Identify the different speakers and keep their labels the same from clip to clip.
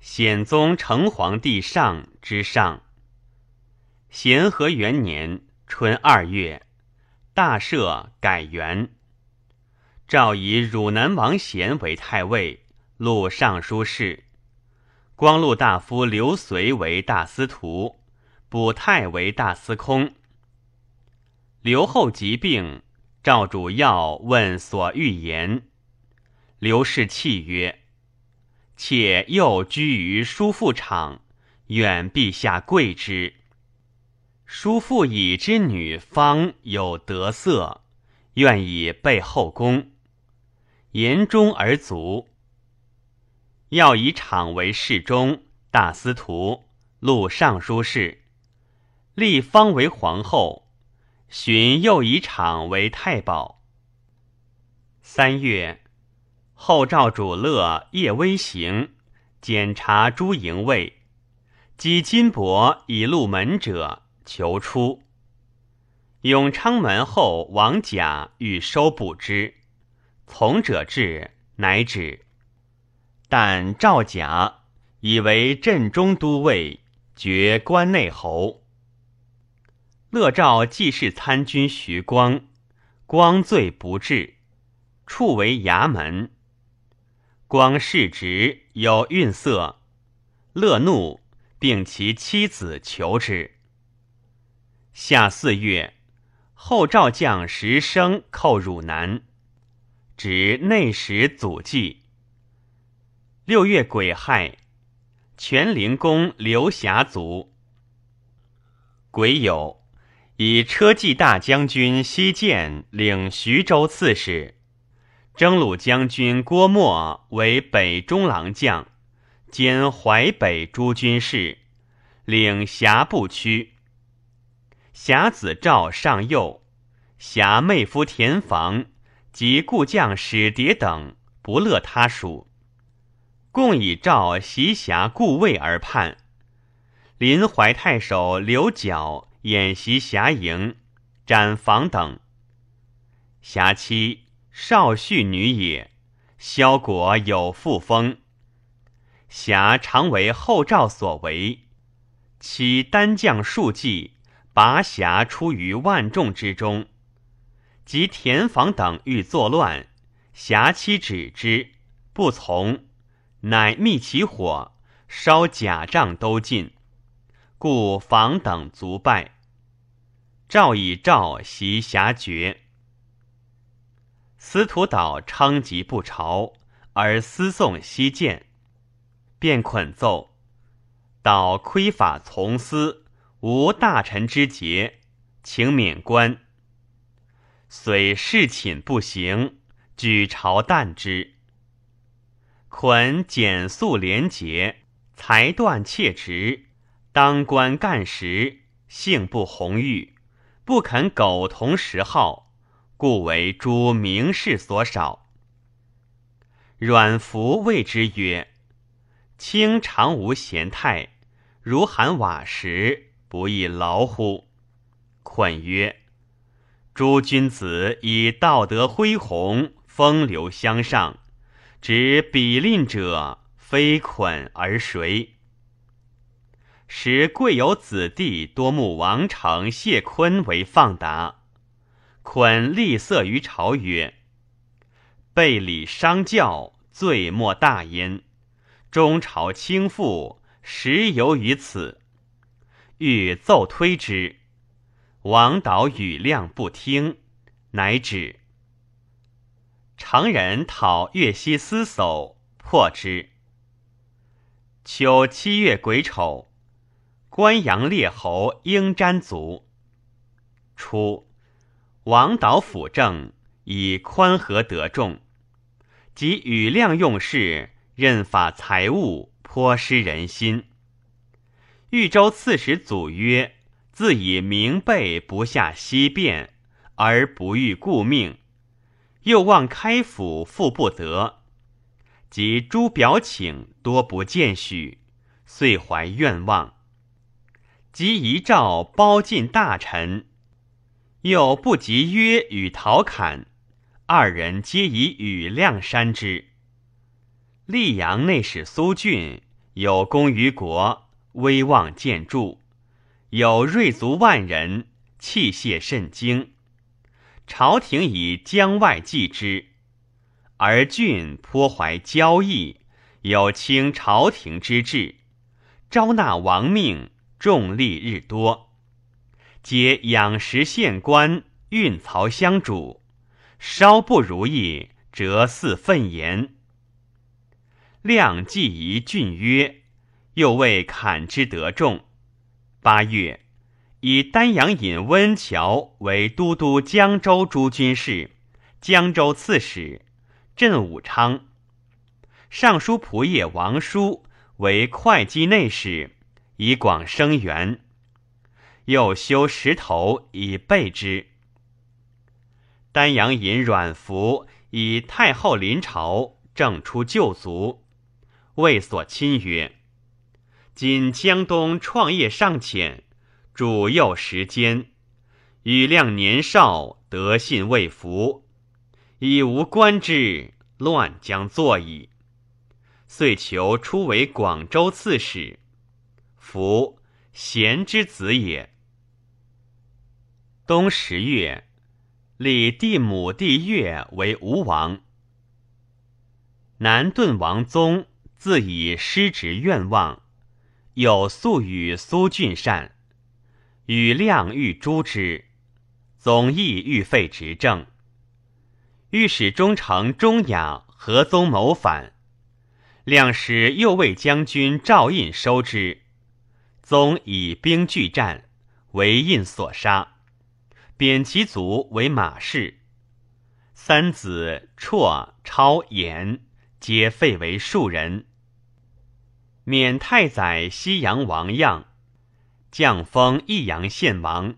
Speaker 1: 显宗成皇帝上之上。咸和元年春二月，大赦改元。诏以汝南王贤为太尉，录尚书事；光禄大夫刘随为大司徒，补泰为大司空。刘后疾病，赵主要问所欲言。刘氏泣曰：“妾又居于叔父场，愿陛下贵之。叔父以之女方有得色，愿以备后宫。”言中而足。要以场为侍中、大司徒、录尚书事，立方为皇后。寻又以场为太保。三月，后赵主乐夜微行，检查诸营卫，击金帛以入门者，求出。永昌门后王甲欲收捕之。从者至，乃止。但赵甲以为镇中都尉，爵关内侯。乐赵既是参军徐光，光罪不至，处为衙门。光世直有愠色，乐怒，并其妻子求之。夏四月，后赵将石生寇汝南。指内史祖记。六月癸亥，全灵公刘霞卒。癸酉，以车骑大将军西建领徐州刺史，征虏将军郭沫为北中郎将，兼淮北诸军事，领辖部区。侠子赵上右，侠妹夫田房。及故将史迭等不乐他属，共以赵袭侠故位而叛。临淮太守刘角演习侠营，斩房等。侠妻少婿女也，萧国有父风。侠常为后赵所为，其单将数骑，拔侠出于万众之中。及田房等欲作乱，侠妻止之，不从，乃密起火，烧甲帐都尽，故房等卒败。赵以赵袭侠绝。司徒导称疾不朝，而私送西见，便捆奏：导亏法从司，无大臣之节，请免官。虽侍寝不行，举朝惮之。捆简素廉洁，才断切直，当官干实，性不弘裕，不肯苟同时好，故为诸名士所少。阮福谓之曰：“卿常无贤态，如寒瓦石，不亦劳乎？”捆曰。诸君子以道德恢弘，风流相上，执比吝者，非捆而谁？使贵有子弟多慕王成、谢坤为放达，捆厉色于朝曰：“背礼伤教，罪莫大焉。中朝轻负，实由于此。欲奏推之。”王导语亮不听，乃止。常人讨岳西司叟，破之。秋七月癸丑，关阳列侯应瞻卒。初，王导辅政，以宽和得众，及语亮用事，任法财物，颇失人心。豫州刺史祖曰。自以明备不下西变，而不欲顾命，又望开府复不得，及诸表请多不见许，遂怀愿望。即遗诏包进大臣，又不及约与陶侃二人，皆以羽亮山之。溧阳内史苏峻有功于国，威望见著，有锐卒万人，器械甚精。朝廷以江外忌之，而郡颇怀骄意，有轻朝廷之志，招纳亡命，重利日多，皆养食县官，运曹相主，稍不如意，折似愤言。亮既疑郡曰，又未砍之得众。八月。以丹阳尹温峤为都督江州诸军事、江州刺史，镇武昌。尚书仆射王叔为会稽内史，以广声援。又修石头以备之。丹阳尹阮福以太后临朝，正出旧族，谓所亲曰：“今江东创业尚浅。”主幼时间，羽亮年少，德信未服，已无官之，乱将作矣。遂求出为广州刺史，夫贤之子也。冬十月，立弟母弟岳为吴王。南顿王宗自以失职愿望，有素与苏俊善。与亮欲诛之，总意欲废执政。御史中丞钟雅合宗谋反，亮使右卫将军赵胤收之，宗以兵拒战，为胤所杀，贬其族为马氏。三子绰、超、衍皆废为庶人，免太宰西阳王样。降封益阳县王，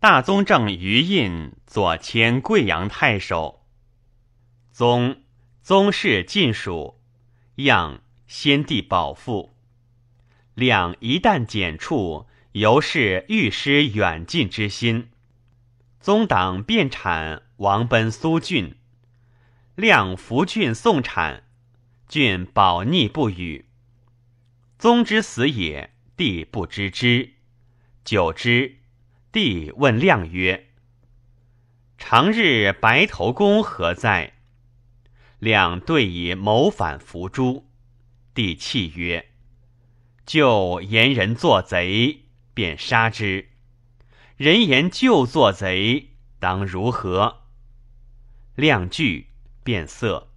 Speaker 1: 大宗正余印左迁贵阳太守。宗宗室尽属，样先帝保父。两一旦减黜，犹是欲失远近之心。宗党变产，王奔苏郡，亮福郡送产，郡保逆不语。宗之死也。帝不知之，久之，帝问亮曰：“常日白头公何在？”亮对以谋反伏诛。帝泣曰：“就言人作贼，便杀之。人言就作贼，当如何？”亮惧，变色。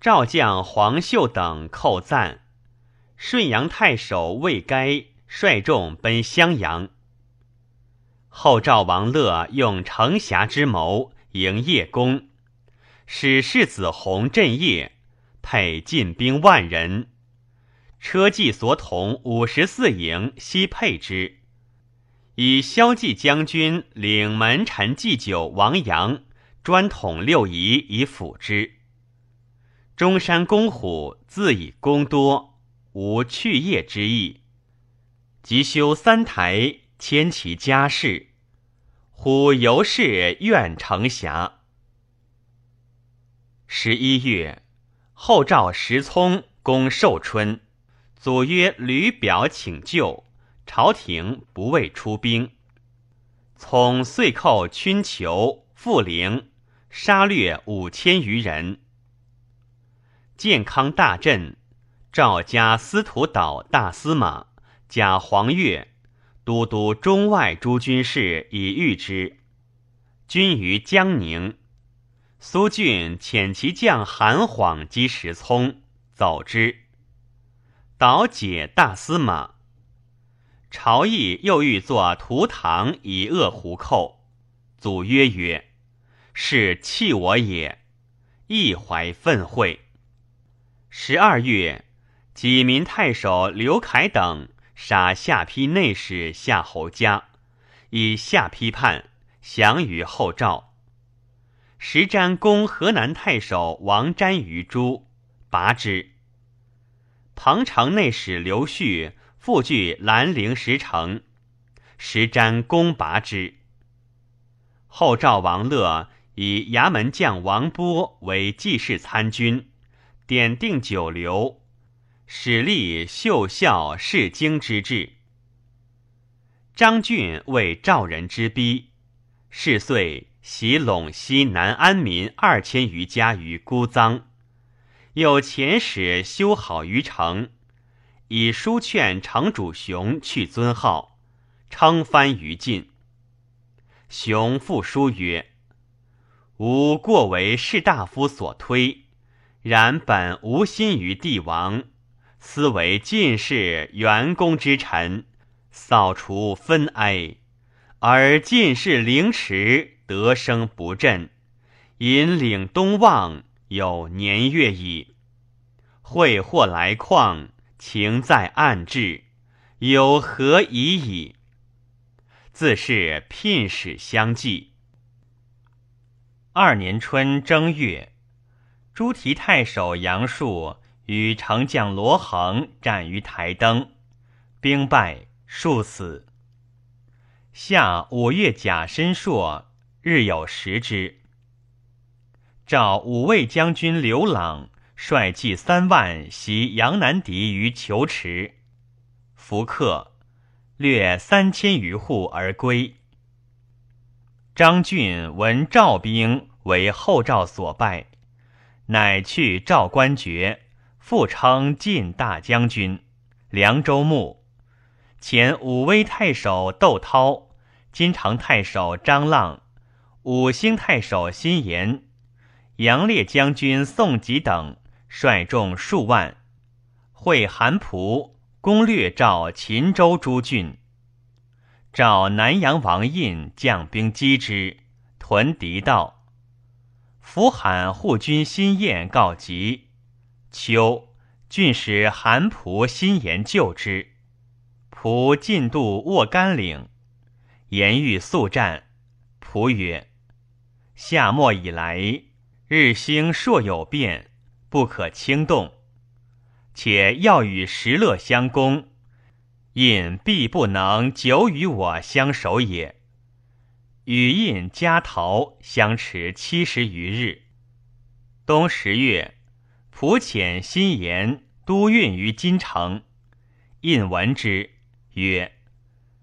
Speaker 1: 赵将黄秀等叩赞。顺阳太守魏该率众奔襄阳。后赵王乐用城峡之谋迎叶公，使世子弘镇业，配进兵万人，车骑所统五十四营悉配之，以骁骑将军领门臣祭酒王阳专统六仪以辅之。中山公虎自以功多。无去业之意，即修三台，迁其家事。虎由是愿成侠。十一月，后赵石聪攻寿春，祖曰吕表请救，朝廷不为出兵。从遂寇曲求、富陵，杀掠五千余人。健康大振。赵家司徒岛大司马贾黄钺都督中外诸军事以御之。军于江宁，苏峻遣其将韩晃击石聪，走之。岛解大司马。朝议又欲作图堂以扼胡寇，祖曰曰：“是弃我也。”亦怀愤恚。十二月。济民太守刘凯等杀下邳内史夏侯嘉，以下邳叛，降于后赵。时瞻攻河南太守王瞻于诸，拔之。彭城内史刘旭复据兰陵石城，石瞻攻拔之。后赵王乐以衙门将王波为记事参军，点定九流。始立秀孝世经之制。张俊为赵人之逼，是岁袭陇西南安民二千余家于孤臧，有遣使修好于城，以书劝城主雄去尊号，称藩于晋。雄复书曰：“吾过为士大夫所推，然本无心于帝王，思为晋士元公之臣。”扫除分哀，而进士凌迟得生不振，引领东望有年月矣。会或来况，情在暗至，有何已矣？自是聘使相继。二年春正月，朱提太守杨树与丞相罗恒战于台登，兵败。数死。夏五月甲申朔，日有食之。召五位将军刘朗率骑三万袭杨南敌于求池，伏克，掠三千余户而归。张俊闻赵兵为后赵所败，乃去赵官爵，复称晋大将军、凉州牧。前武威太守窦涛、金城太守张浪、五星太守辛延、杨烈将军宋吉等率众数万，会韩蒲，攻略赵秦州诸郡。赵南阳王印将兵击之，屯敌道。伏罕护军辛晏告急，秋，郡使韩蒲、辛延救之。仆进渡沃干岭，言欲速战。仆曰：“夏末以来，日星朔有变，不可轻动。且要与石勒相攻，印必不能久与我相守也。与印加逃相持七十余日。冬十月，仆遣新言都运于金城，印闻之。”曰：“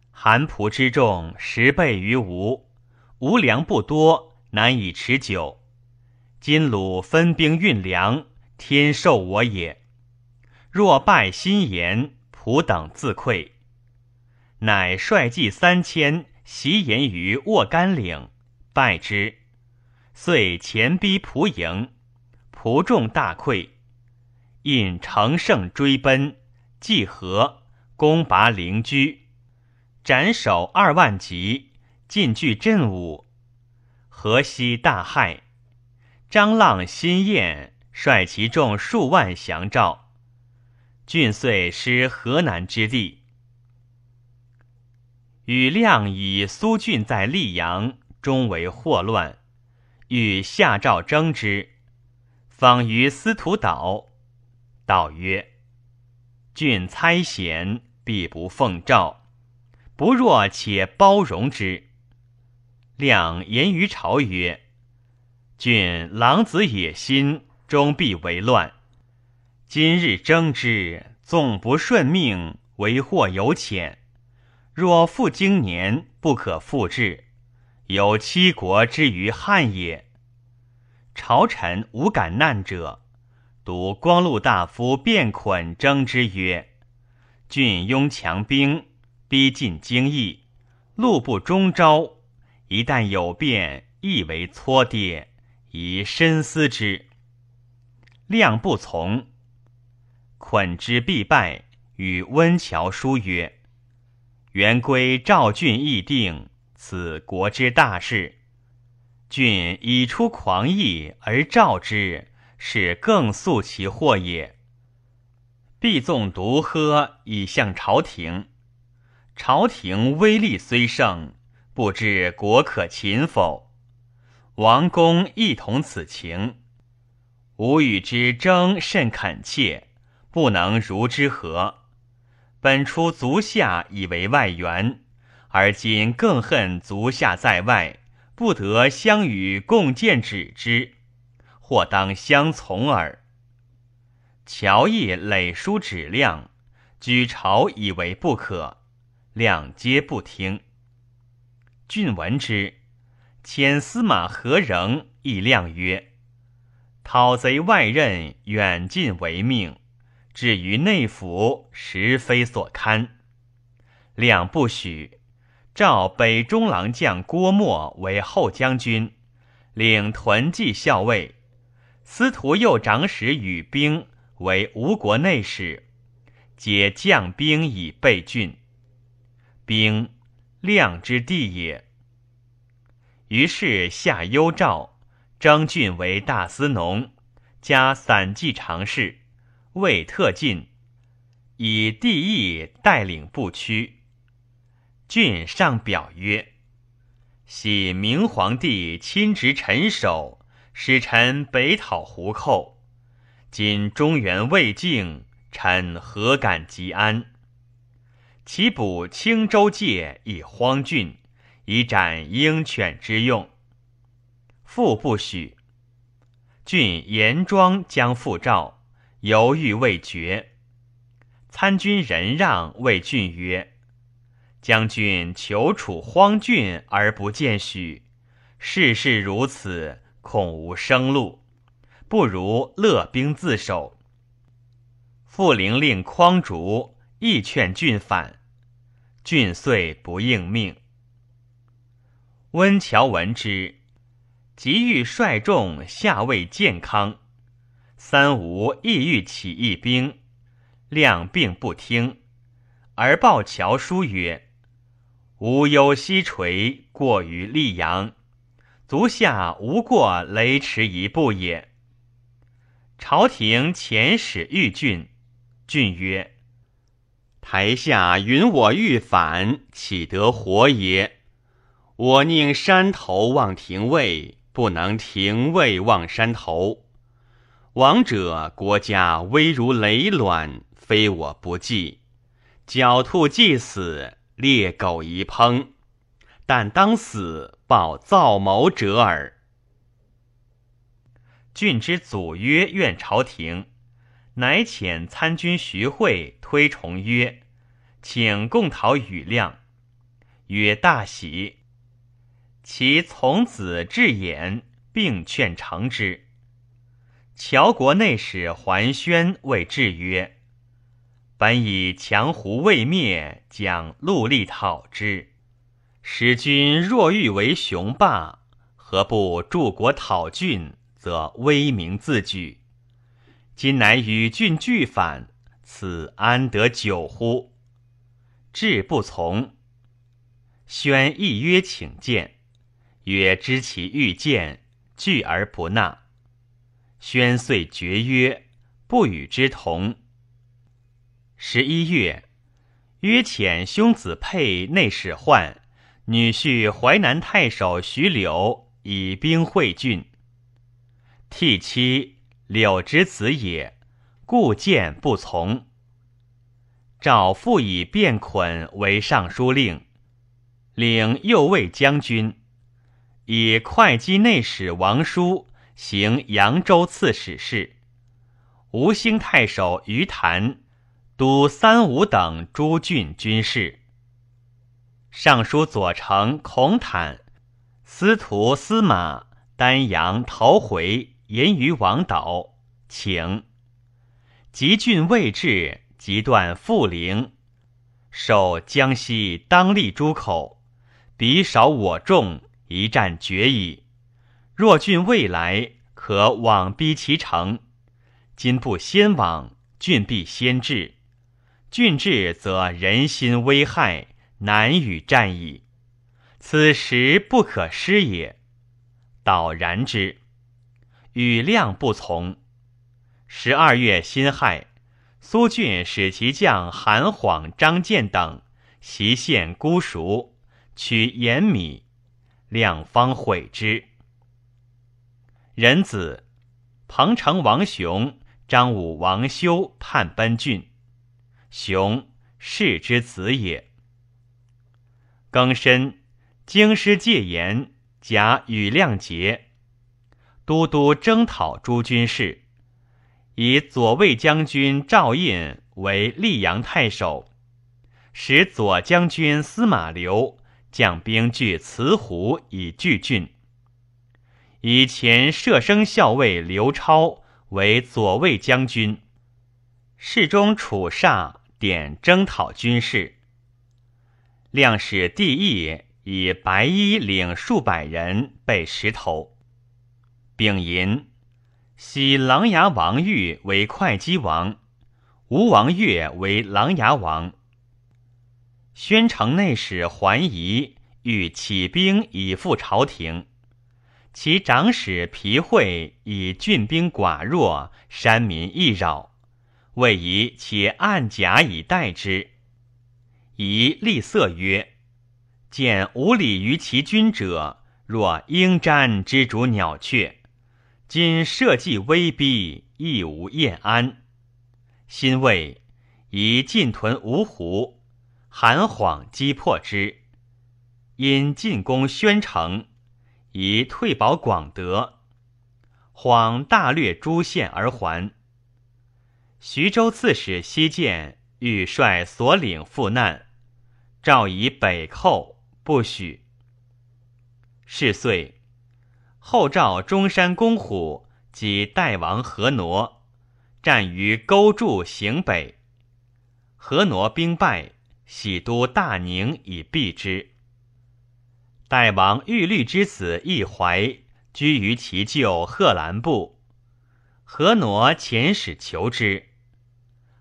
Speaker 1: 韩仆之众十倍于吴，吴粮不多，难以持久。今鲁分兵运粮，天授我也。若败心言，仆等自愧。乃率骑三千袭言于沃干岭，败之。遂前逼仆营，仆众大溃。引乘胜追奔，计和。”攻拔灵居，斩首二万级，进据镇武。河西大骇，张浪、辛晏率其众数万降赵。郡遂失河南之地。与亮以苏郡在溧阳，终为祸乱，与下诏争之，访于司徒岛，道曰。郡猜贤，必不奉诏。不若且包容之。亮言于朝曰：“郡狼子野心，终必为乱。今日争之，纵不顺命，为祸有浅。若复经年，不可复制。有七国之于汉也。朝臣无敢难者。”独光禄大夫卞捆争之曰：“郡拥强兵，逼近京邑，路不中招。一旦有变，亦为搓跌，宜深思之。”亮不从，捆之必败，与温峤书曰：“元归赵郡议定，此国之大事。郡已出狂意而召之。”是更速其祸也。必纵独喝以向朝廷，朝廷威力虽盛，不知国可擒否？王公亦同此情。吾与之争甚恳切，不能如之何？本出足下以为外援，而今更恨足下在外，不得相与共建止之。或当相从耳。
Speaker 2: 乔毅累书指亮，举朝以为不可，亮皆不听。郡闻之，遣司马何仍亦亮曰：“讨贼外任，远近为命；至于内府，实非所堪。”两不许，召北中郎将郭沫为后将军，领屯骑校尉；司徒右长史与兵为吴国内史，皆将兵以备郡。兵。量之地也。于是下幽诏，张俊为大司农，加散骑常侍，魏特进，以帝义带领部曲。郡上表曰：“喜明皇帝亲执臣首，使臣北讨胡寇。今中原未靖，臣何敢即安？”其补青州界以荒郡，以展鹰犬之用。复不许。郡严庄将复召，犹豫未决。参军任让谓郡曰：“将军求处荒郡而不见许，事事如此，恐无生路，不如勒兵自守。”傅灵令匡竹。亦劝郡反，郡遂不应命。温峤闻之，即欲率众下魏建康。三吴亦欲起义兵，亮并不听，而报乔书曰：“吾忧西垂过于溧阳，足下无过雷池一步也。”朝廷遣使御郡，郡曰。台下云我欲反，岂得活也？我宁山头望廷尉，不能廷尉望山头。王者国家危如累卵，非我不计。狡兔既死，猎狗一烹，但当死报造谋者耳。郡之祖曰：“愿朝廷。”乃遣参军徐惠推崇曰：“请共讨羽亮。”曰：“大喜。”其从子至衍并劝成之。乔国内史桓宣谓至曰：“本以强胡未灭，将戮力讨之。使君若欲为雄霸，何不助国讨郡，则威名自举？”今乃与郡俱反，此安得久乎？志不从。宣亦曰请见，曰知其欲见，拒而不纳。宣遂决约，不与之同。十一月，约遣兄子沛内史涣，女婿淮南太守徐柳以兵会郡。替妻。柳之子也，故见不从。赵复以卞捆为尚书令，领右卫将军，以会稽内史王叔行扬州刺史事。吴兴太守于谭督三吴等诸郡军事。尚书左丞孔坦、司徒司马丹阳陶回。言于王导，请集郡未至，即断复陵，守江西当立诸口，彼少我众，一战决矣。若郡未来，可往逼其城。今不先往，郡必先至。郡至，则人心危害，难与战矣。此时不可失也。导然之。与亮不从。十二月辛亥，苏峻使其将韩晃、张建等袭县姑熟，取盐米，两方悔之。仁子彭城王雄、张武王修叛奔郡，雄世之子也。庚申，京师戒严，甲与亮节。都督征讨诸军事，以左卫将军赵胤为溧阳太守，使左将军司马刘将兵据慈湖以拒郡。以前射生校尉刘超为左卫将军，侍中楚煞点征讨军事。亮使帝义以白衣领数百人备石头，丙寅，喜琅琊王玉为会稽王，吴王越为琅琊王。宣城内史桓仪欲起兵以赴朝廷。其长史皮会以郡兵寡弱，山民易扰，谓宜且暗甲以待之。宜厉色曰：“见无礼于其君者，若鹰瞻之逐鸟雀。今社稷威逼，亦无厌安。新谓宜进屯芜湖，韩晃击破之，因进攻宣城。”以退保广德，晃大略诸县而还。徐州刺史西建欲率所领赴难，诏以北寇，不许。是岁，后召中山公虎及代王何挪，战于沟筑行北。何挪兵败，喜都大宁以避之。代王玉律之子义怀居于其舅贺兰部，何挪遣使求之。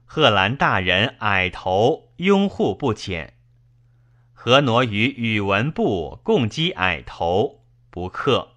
Speaker 2: 贺兰大人矮头，拥护不遣。何挪与宇文部共击矮头，不克。